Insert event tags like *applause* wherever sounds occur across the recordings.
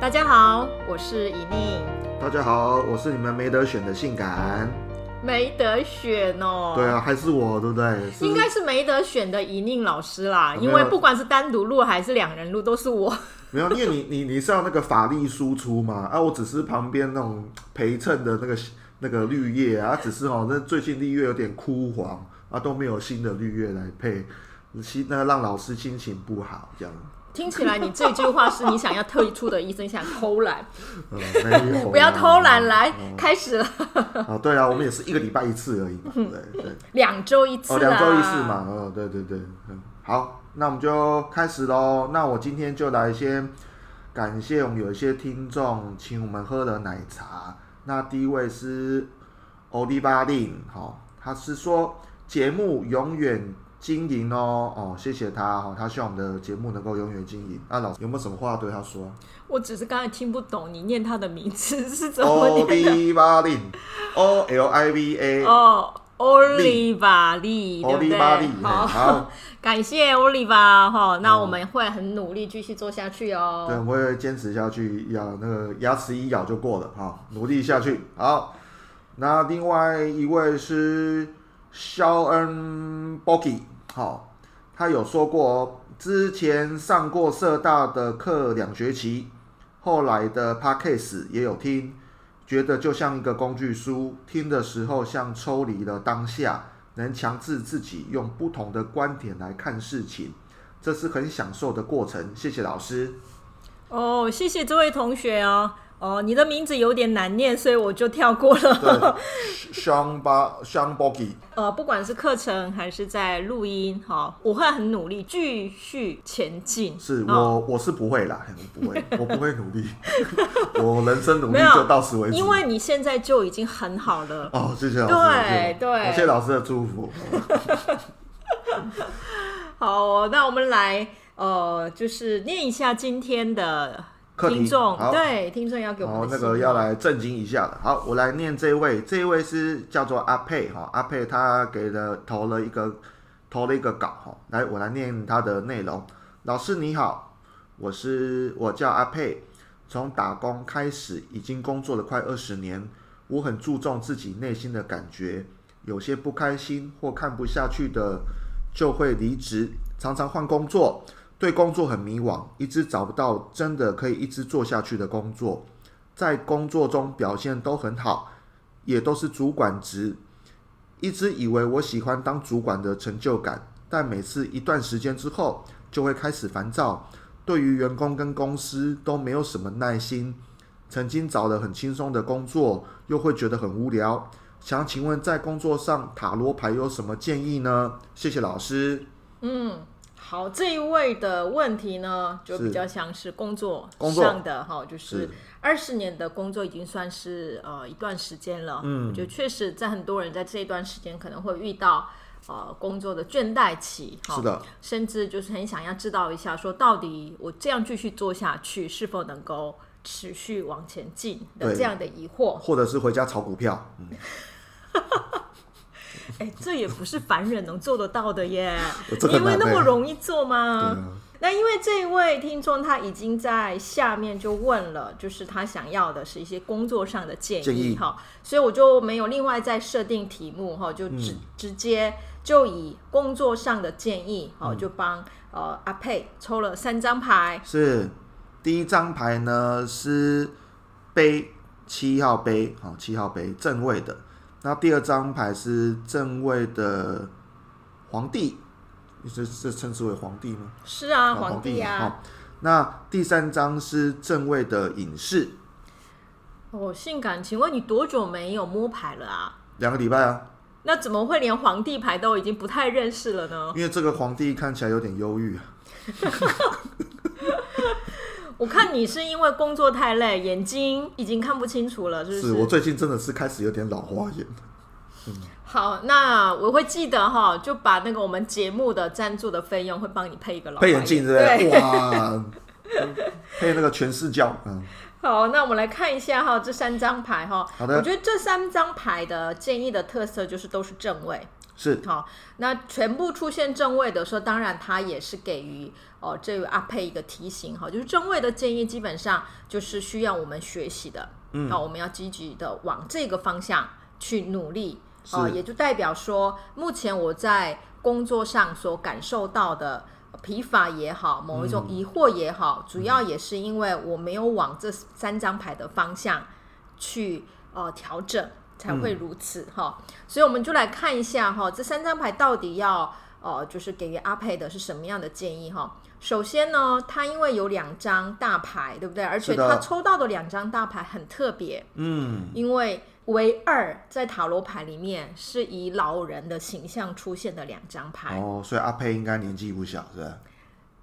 大家好，我是以宁。大家好，我是你们没得选的性感。没得选哦。对啊，还是我，对不对？应该是没得选的以宁老师啦，因为不管是单独录还是两人录，都是我。没有，因为你你你是要那个法力输出嘛，啊，我只是旁边那种陪衬的那个那个绿叶啊，只是哦，那最近绿叶有点枯黄啊，都没有新的绿叶来配，心那让老师心情不好这样。听起来你这句话是你想要退出的意思，你想偷懒？*laughs* 嗯，不要偷懒，来、嗯、开始了。哦，对啊，我们也是一个礼拜一次而已嘛，对对，两周一次，哦，两周一次嘛，哦，对对对，嗯，好。那我们就开始喽。那我今天就来先感谢我们有一些听众请我们喝了奶茶。那第一位是 Oliva Lin，好，他是说节目永远经营哦，哦，谢谢他哈，他希望我们的节目能够永远经营。那老师有没有什么话对他说？我只是刚才听不懂你念他的名字是怎么 *laughs* 念的。Oliva Lin，O L I V A。*laughs* 哦。Oliva Lee，对不对？好，好，*laughs* 感谢 Oliva 哈，那我们会很努力继续做下去哦。对，我会坚持下去，咬那个牙齿一咬就过了哈，努力下去。好，那另外一位是肖恩 Boki，好，他有说过哦，之前上过社大的课两学期，后来的 Podcast 也有听。觉得就像一个工具书，听的时候像抽离了当下，能强制自己用不同的观点来看事情，这是很享受的过程。谢谢老师。哦，谢谢这位同学哦。哦，你的名字有点难念，所以我就跳过了。Sean Ba Sean Bogi。呃，不管是课程还是在录音，哈，我会很努力继续前进。是我，我是不会啦，我不会，*laughs* 我不会努力。*laughs* 我人生努力就到此为止。因为你现在就已经很好了。哦，谢谢老师。对对，谢谢老师的祝福。*laughs* 好，那我们来，呃，就是念一下今天的。听众对听众要给我们、哦、那个要来震惊一下的。好，我来念这位，这位是叫做阿佩哈，阿佩他给了投了一个投了一个稿哈，来我来念他的内容。老师你好，我是我叫阿佩，从打工开始已经工作了快二十年，我很注重自己内心的感觉，有些不开心或看不下去的就会离职，常常换工作。对工作很迷惘，一直找不到真的可以一直做下去的工作。在工作中表现都很好，也都是主管职。一直以为我喜欢当主管的成就感，但每次一段时间之后，就会开始烦躁。对于员工跟公司都没有什么耐心。曾经找了很轻松的工作，又会觉得很无聊。想请问，在工作上塔罗牌有什么建议呢？谢谢老师。嗯。好，这一位的问题呢，就比较像是工作上的哈，就是二十年的工作已经算是呃一段时间了。嗯，就确实在很多人在这一段时间可能会遇到呃工作的倦怠期，是的，甚至就是很想要知道一下，说到底我这样继续做下去是否能够持续往前进的这样的疑惑，或者是回家炒股票。嗯 *laughs* 哎，这也不是凡人能做得到的耶！*laughs* 你以为那么容易做吗？啊、那因为这一位听众他已经在下面就问了，就是他想要的是一些工作上的建议哈，所以我就没有另外再设定题目哈，就直、嗯、直接就以工作上的建议，好、嗯，就帮呃阿佩抽了三张牌。是第一张牌呢是杯七号杯，好七号杯正位的。那第二张牌是正位的皇帝，你是是称之为皇帝吗？是啊，皇帝啊。好，那第三张是正位的隐士。哦，性感，请问你多久没有摸牌了啊？两个礼拜啊。那怎么会连皇帝牌都已经不太认识了呢？因为这个皇帝看起来有点忧郁啊。*laughs* 我看你是因为工作太累，眼睛已经看不清楚了，是不是？是我最近真的是开始有点老花眼。嗯，好，那我会记得哈，就把那个我们节目的赞助的费用会帮你配一个老配眼镜，对不对？哇，*laughs* 配那个全视角，嗯。好，那我们来看一下哈，这三张牌哈。好的。我觉得这三张牌的建议的特色就是都是正位。是。好，那全部出现正位的时候，当然他也是给予哦这位阿佩一个提醒哈，就是正位的建议基本上就是需要我们学习的。嗯。好，我们要积极的往这个方向去努力。哦，也就代表说，目前我在工作上所感受到的。疲乏也好，某一种疑惑也好，嗯、主要也是因为我没有往这三张牌的方向去呃调整，才会如此哈、嗯。所以我们就来看一下哈，这三张牌到底要呃就是给予阿佩的是什么样的建议哈。首先呢，他因为有两张大牌，对不对？而且他抽到的两张大牌很特别，嗯，因为。唯二在塔罗牌里面是以老人的形象出现的两张牌哦，所以阿佩应该年纪不小，是吧？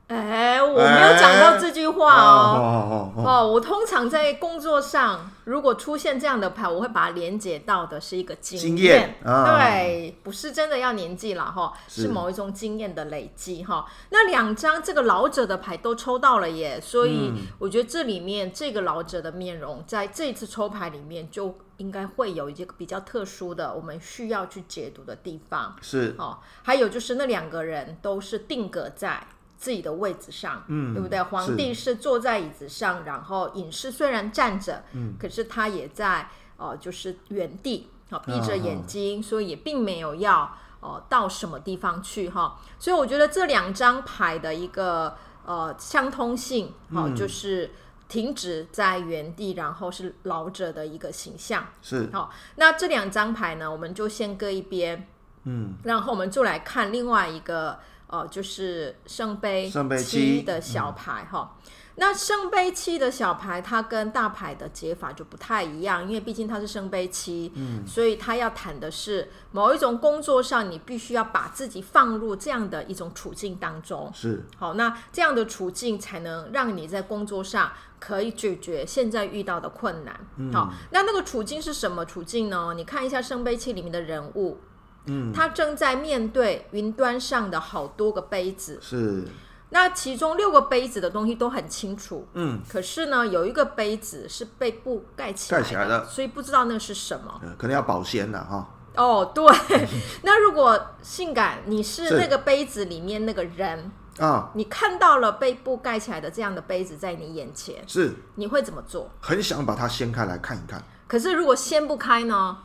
哎，我没有讲到这句话哦。哦，哦，我通常在工作上，如果出现这样的牌，我会把它连接到的是一个经验，对，不是真的要年纪了哈，是某一种经验的累积哈。那两张这个老者的牌都抽到了耶，所以我觉得这里面这个老者的面容，在这次抽牌里面就应该会有一个比较特殊的，我们需要去解读的地方是哦。还有就是那两个人都是定格在。自己的位置上，嗯，对不对？皇帝是坐在椅子上，然后隐士虽然站着，嗯，可是他也在，呃，就是原地，好，闭着眼睛，啊，所以也并没有要，呃，到什么地方去，哈。所以我觉得这两张牌的一个，呃，相通性，好，嗯，就是停止在原地，然后是老者的一个形象，是，好。那这两张牌呢，我们就先搁一边，嗯，然后我们就来看另外一个。哦，就是圣杯七的小牌哈、嗯。那圣杯七的小牌，它跟大牌的解法就不太一样，因为毕竟它是圣杯七，嗯，所以它要谈的是某一种工作上，你必须要把自己放入这样的一种处境当中。是，好，那这样的处境才能让你在工作上可以解决现在遇到的困难。嗯、好，那那个处境是什么处境呢？你看一下圣杯七里面的人物。嗯，他正在面对云端上的好多个杯子，是。那其中六个杯子的东西都很清楚，嗯。可是呢，有一个杯子是被布盖起来的，盖起来的，所以不知道那是什么。可能要保鲜了哈。哦，对。*laughs* 那如果性感，你是那个杯子里面那个人啊，你看到了被布盖起来的这样的杯子在你眼前，是，你会怎么做？很想把它掀开来看一看。可是如果掀不开呢？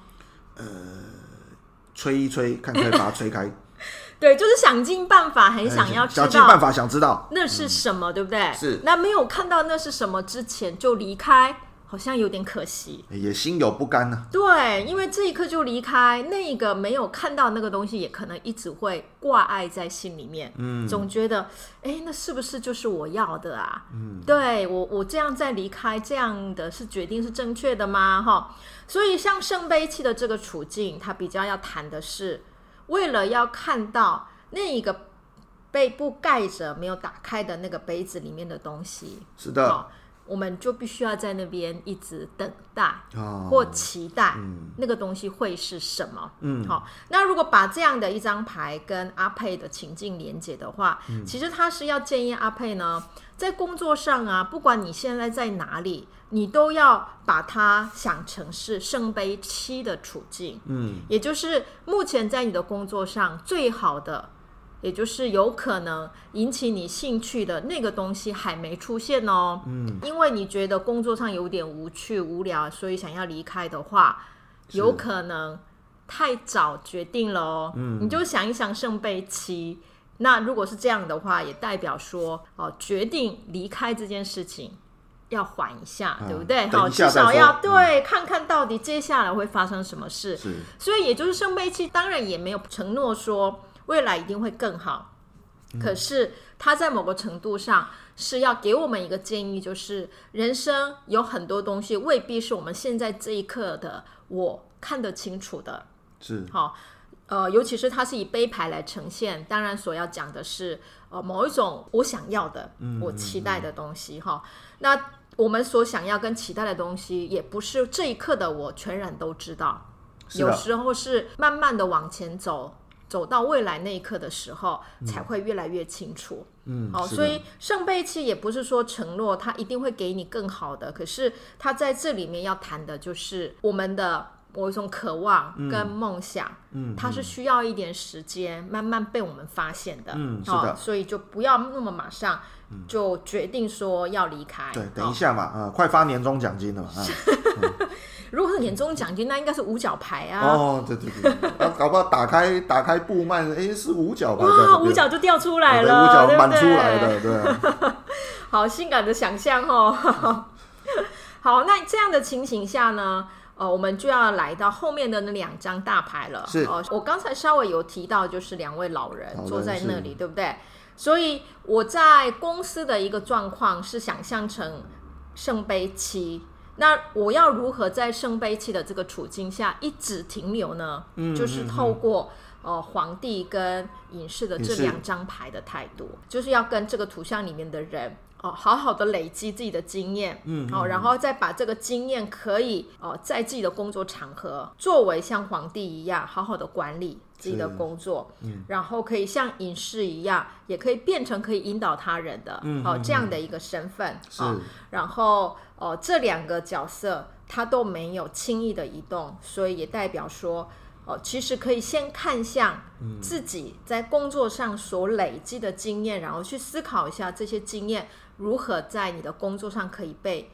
呃。吹一吹，看可以把它吹开。*laughs* 对，就是想尽办法，很想要知道，想尽办法想知道那是什么，嗯、对不对？是。那没有看到那是什么之前就离开，好像有点可惜，也心有不甘呢、啊。对，因为这一刻就离开，那个没有看到那个东西，也可能一直会挂碍在心里面。嗯，总觉得，哎，那是不是就是我要的啊？嗯，对我，我这样再离开，这样的是决定是正确的吗？哈，所以像圣杯七的这个处境，它比较要谈的是，为了要看到那一个被布盖着没有打开的那个杯子里面的东西。是的。我们就必须要在那边一直等待或期待那个东西会是什么。嗯，好。那如果把这样的一张牌跟阿佩的情境连接的话，嗯，其实他是要建议阿佩呢，在工作上啊，不管你现在在哪里，你都要把它想成是圣杯七的处境。嗯，也就是目前在你的工作上最好的。也就是有可能引起你兴趣的那个东西还没出现哦，嗯，因为你觉得工作上有点无趣无聊，所以想要离开的话，有可能太早决定了哦，嗯，你就想一想圣杯七，那如果是这样的话，也代表说哦，决定离开这件事情要缓一下，啊，对不对？好，至少要对，嗯，看看到底接下来会发生什么事。是，所以也就是圣杯七，当然也没有承诺说。未来一定会更好，可是他在某个程度上是要给我们一个建议，就是人生有很多东西未必是我们现在这一刻的我看得清楚的。是好，呃，尤其是它是以杯牌来呈现，当然所要讲的是呃某一种我想要的、我期待的东西哈。那我们所想要跟期待的东西，也不是这一刻的我全然都知道，有时候是慢慢的往前走。走到未来那一刻的时候，嗯、才会越来越清楚。嗯，好，所以圣杯七也不是说承诺他一定会给你更好的，可是他在这里面要谈的就是我们的某一种渴望跟梦想，嗯，它是需要一点时间慢慢被我们发现的。嗯，是的，所以就不要那么马上就决定说要离开。对，等一下嘛，啊，快发年终奖金了嘛。如果 *laughs* 是年终奖金，那应该是五角牌啊！哦，对对对，啊，搞不好打开打开布幔，哎，是五角牌，哇，五角就掉出来了，五角满出来的，对，对。*laughs* 好性感的想象哦。*laughs* 好，那这样的情形下呢，哦，我们就要来到后面的那两张大牌了。是，哦，我刚才稍微有提到，就是两位老人坐在那里，对不对？所以我在公司的一个状况是想象成圣杯七。那我要如何在圣杯七的这个处境下一直停留呢？嗯，就是透过呃皇帝跟隐士的这两张牌的态度，就是要跟这个图像里面的人哦、呃，好好的累积自己的经验，嗯，好、呃，然后再把这个经验可以哦、呃，在自己的工作场合作为像皇帝一样好好的管理自己的工作，嗯，然后可以像隐士一样，也可以变成可以引导他人的，嗯，哦、呃，这样的一个身份，是、呃，然后。哦，这两个角色他都没有轻易的移动，所以也代表说，哦，其实可以先看向自己在工作上所累积的经验，嗯、然后去思考一下这些经验如何在你的工作上可以被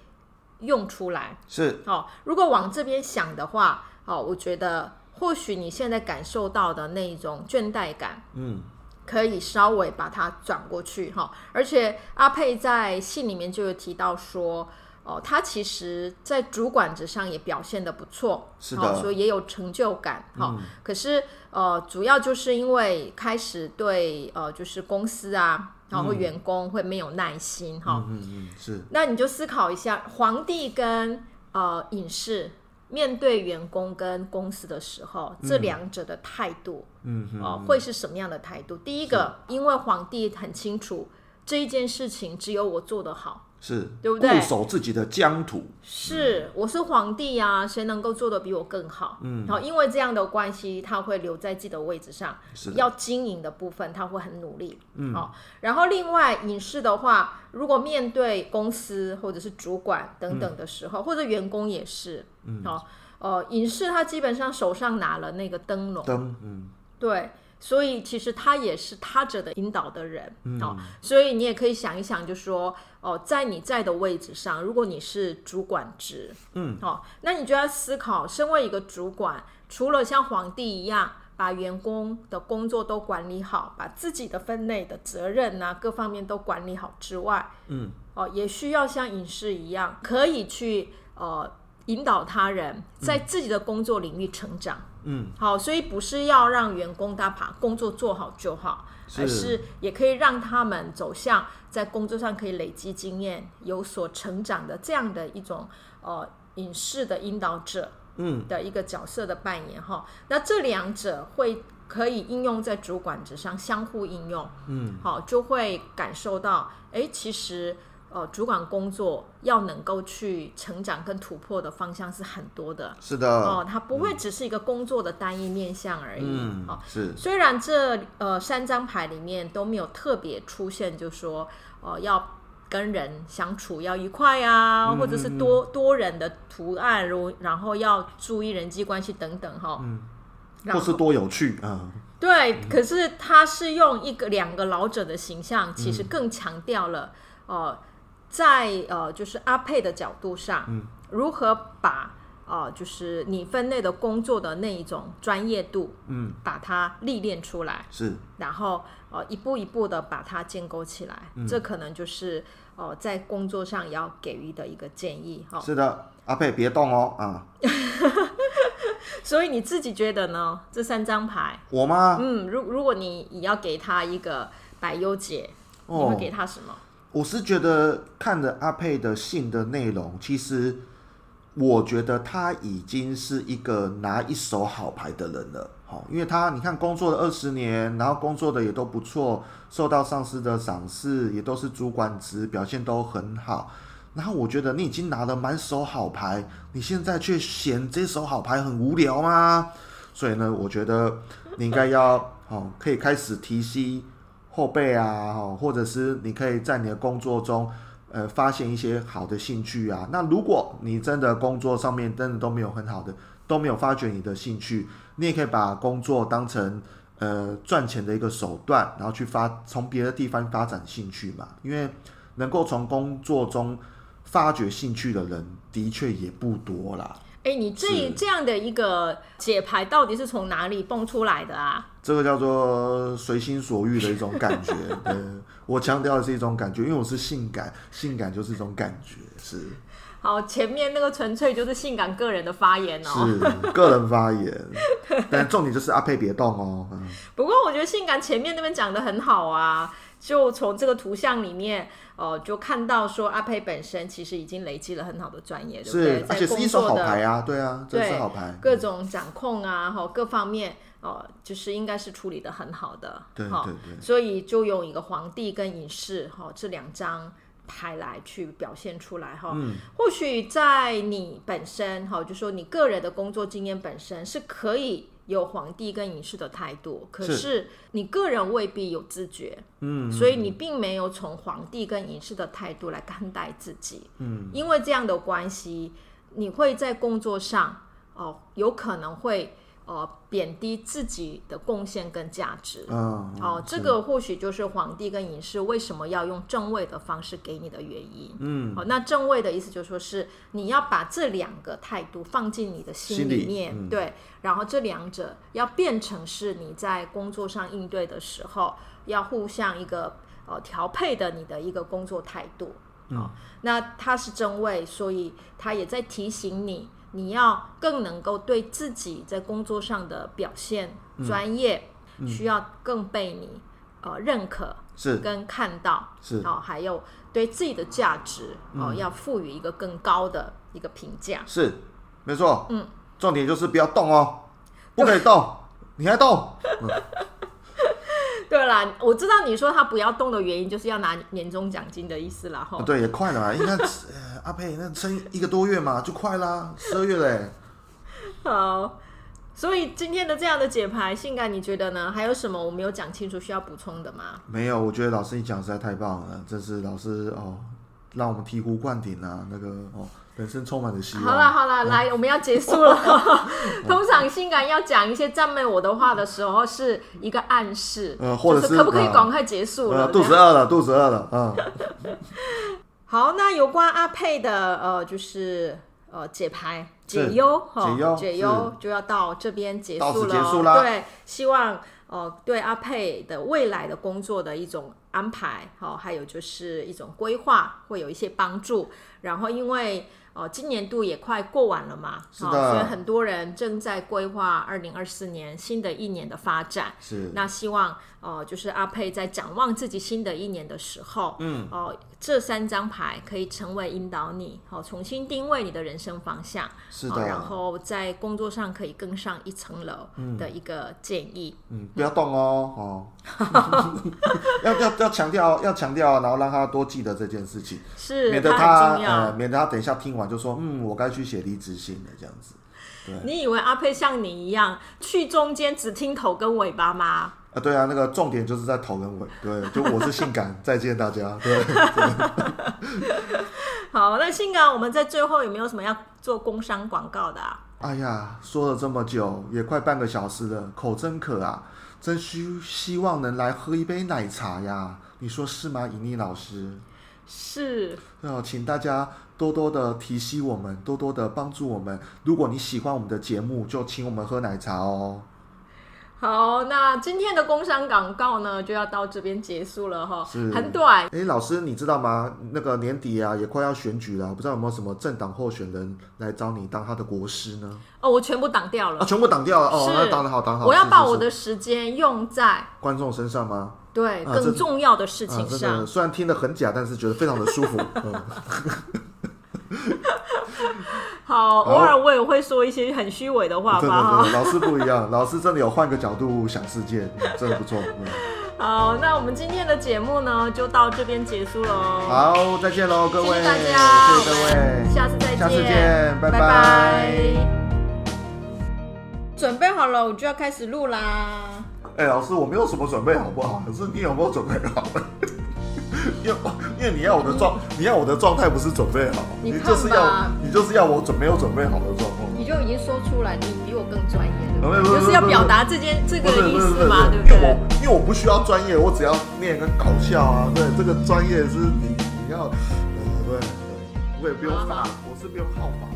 用出来。是，哦，如果往这边想的话，哦，我觉得或许你现在感受到的那一种倦怠感，嗯，可以稍微把它转过去哈、哦。而且阿佩在信里面就有提到说。哦，他其实，在主管职上也表现的不错，是的，哦、所以也有成就感。哈、嗯哦，可是呃，主要就是因为开始对呃，就是公司啊，然后员工会没有耐心。哈、嗯，嗯是。那你就思考一下，皇帝跟呃隐士面对员工跟公司的时候，嗯、这两者的态度，嗯嗯，哦，会是什么样的态度？第一个，因为皇帝很清楚这一件事情只有我做得好。是，对不对？固守自己的疆土。是，我是皇帝啊，谁能够做得比我更好？嗯，好，因为这样的关系，他会留在自己的位置上。是，要经营的部分，他会很努力。嗯，好。然后另外隐士的话，如果面对公司或者是主管等等的时候，嗯、或者员工也是，嗯，好，呃，隐士他基本上手上拿了那个灯笼。灯，嗯，对。所以其实他也是他者的引导的人，嗯、哦，所以你也可以想一想，就说哦，在你在的位置上，如果你是主管职，嗯，哦，那你就要思考，身为一个主管，除了像皇帝一样把员工的工作都管理好，把自己的分内的责任啊各方面都管理好之外，嗯，哦，也需要像影视一样，可以去呃引导他人在自己的工作领域成长。嗯嗯，好，所以不是要让员工他把工作做好就好，是而是也可以让他们走向在工作上可以累积经验、有所成长的这样的一种呃影视的引导者，嗯，的一个角色的扮演哈。嗯、那这两者会可以应用在主管之上，相互应用，嗯，好，就会感受到，哎，其实。呃，主管工作要能够去成长跟突破的方向是很多的。是的。哦、呃，它不会只是一个工作的单一面向而已。嗯，呃、是。虽然这呃三张牌里面都没有特别出现，就说呃要跟人相处要愉快啊，嗯、或者是多多人的图案，如然后要注意人际关系等等哈。嗯。或是多有趣啊。对，嗯、可是他是用一个两个老者的形象，其实更强调了哦。呃在呃，就是阿佩的角度上，嗯、如何把呃，就是你分内的工作的那一种专业度，嗯，把它历练出来，是，然后呃，一步一步的把它建构起来，嗯、这可能就是呃，在工作上要给予的一个建议哈。是的，阿佩别动哦，啊。*laughs* 所以你自己觉得呢？这三张牌，我吗？嗯，如如果你你要给他一个百优解，哦、你会给他什么？我是觉得看着阿佩的信的内容，其实我觉得他已经是一个拿一手好牌的人了。好，因为他你看工作了二十年，然后工作的也都不错，受到上司的赏识，也都是主管职，表现都很好。然后我觉得你已经拿了满手好牌，你现在却嫌这手好牌很无聊吗？所以呢，我觉得你应该要哦，可以开始提携后辈啊，或者是你可以在你的工作中，呃，发现一些好的兴趣啊。那如果你真的工作上面真的都没有很好的，都没有发掘你的兴趣，你也可以把工作当成呃赚钱的一个手段，然后去发从别的地方发展兴趣嘛。因为能够从工作中发掘兴趣的人，的确也不多啦。哎，你这这样的一个解牌到底是从哪里蹦出来的啊？这个叫做随心所欲的一种感觉。*laughs* 对，我强调的是一种感觉，因为我是性感，性感就是一种感觉。是。好，前面那个纯粹就是性感个人的发言哦，是个人发言。*laughs* 但重点就是阿佩别动哦。不过我觉得性感前面那边讲的很好啊。就从这个图像里面，呃，就看到说阿佩本身其实已经累积了很好的专业，对不对？而且是一手好牌啊，对啊，这是好牌。各种掌控啊，哈，各方面哦、呃，就是应该是处理的很好的，对对对。所以就用一个皇帝跟隐士哈这两张牌来去表现出来哈。嗯。或许在你本身哈，就说你个人的工作经验本身是可以。有皇帝跟隐士的态度，可是你个人未必有自觉，嗯，所以你并没有从皇帝跟隐士的态度来看待自己，嗯，因为这样的关系，你会在工作上哦，有可能会。呃，贬低自己的贡献跟价值，哦，哦，这个或许就是皇帝跟隐士为什么要用正位的方式给你的原因。嗯，好，那正位的意思就是说是你要把这两个态度放进你的心里面，里嗯、对，然后这两者要变成是你在工作上应对的时候要互相一个呃调配的你的一个工作态度。嗯、哦，那他是正位，所以他也在提醒你。你要更能够对自己在工作上的表现专业，需要更被你呃认可，是。跟看到，是。哦，还有对自己的价值哦，嗯、要赋予一个更高的一个评价。是，没错。嗯，重点就是不要动哦，不可以动，你还动。*laughs* 嗯 *laughs* 对啦，我知道你说他不要动的原因，就是要拿年终奖金的意思啦。哈，对，也快了嘛，应该阿佩那撑一个多月嘛，就快啦，十二月嘞。*laughs* 好，所以今天的这样的解牌，性感你觉得呢？还有什么我没有讲清楚需要补充的吗？没有，我觉得老师你讲实在太棒了，真是老师哦，让我们醍醐灌顶啊，那个哦。人生充满了希望。好了好了，来，我们要结束了。*laughs* 通常性感要讲一些赞美我的话的时候，是一个暗示，呃，或者是可不可以赶快结束了？肚子饿了，肚子饿了，啊。*laughs* 好，那有关阿佩的呃，就是呃解牌解忧哈，解忧就要到这边结束了。结束了。对，希望呃对阿佩的未来的工作的一种安排，好，还有就是一种规划，会有一些帮助。然后因为。哦，今年度也快过完了嘛，是的，哦，所以很多人正在规划二零二四年新的一年的发展。是，那希望哦，就是阿佩在展望自己新的一年的时候，嗯，哦，这三张牌可以成为引导你，哦，重新定位你的人生方向。是的，哦，然后在工作上可以更上一层楼的一个建议。嗯，嗯，不要动哦，哦，*laughs* 要要要强调，要强调，然后让他多记得这件事情，是，免得他，他呃，免得他等一下听完。就说嗯，我该去写离职信了，这样子。对，你以为阿佩像你一样去中间只听头跟尾巴吗？啊，对啊，那个重点就是在头跟尾。对，就我是性感，*laughs* 再见大家。对。好，那性感，我们在最后有没有什么要做工商广告的啊？哎呀，说了这么久，也快半个小时了，口真渴啊，真需希望能来喝一杯奶茶呀，你说是吗，尹妮老师？是。那请大家。多多的提携我们，多多的帮助我们。如果你喜欢我们的节目，就请我们喝奶茶哦。好，那今天的工商广告呢，就要到这边结束了哈。是，很短。哎，老师，你知道吗？那个年底啊，也快要选举了，不知道有没有什么政党候选人来找你当他的国师呢？哦，我全部挡掉了。啊，全部挡掉了。哦，那挡得好，挡好。我要把我的时间用在观众身上吗？对，更重要的事情上。虽然听得很假，但是觉得非常的舒服。*laughs* *laughs* 好，偶尔我也会说一些很虚伪的话吧。老师不一样，老师真的有换个角度想世界，真的不错。*laughs* 好，那我们今天的节目呢，就到这边结束喽。好，再见喽，各位，谢谢大家，谢谢各位，下次再见，下次见，拜拜。拜拜。准备好了，我就要开始录啦。哎、欸，老师，我没有什么准备，好不好？可是你有没有准备好？*laughs* 因为因为你要我的状，你要我的状态不是准备好，你就是要你就是要我准没有准备好的状况。你就已经说出来，你比我更专业，对不对？就是要表达这件这个意思嘛，对不对？因为我因为我不需要专业，我只要念个搞笑啊。对，这个专业是你你要，呃，对对，我也不用法，我是不用号法。